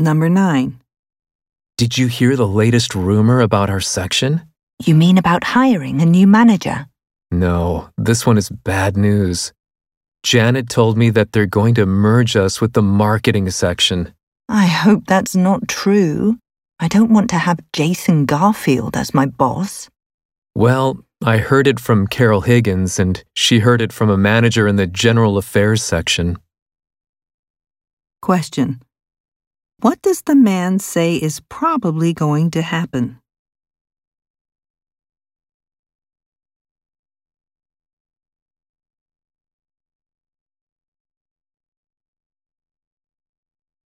Number 9. Did you hear the latest rumor about our section? You mean about hiring a new manager? No, this one is bad news. Janet told me that they're going to merge us with the marketing section. I hope that's not true. I don't want to have Jason Garfield as my boss. Well, I heard it from Carol Higgins, and she heard it from a manager in the general affairs section. Question. What does the man say is probably going to happen?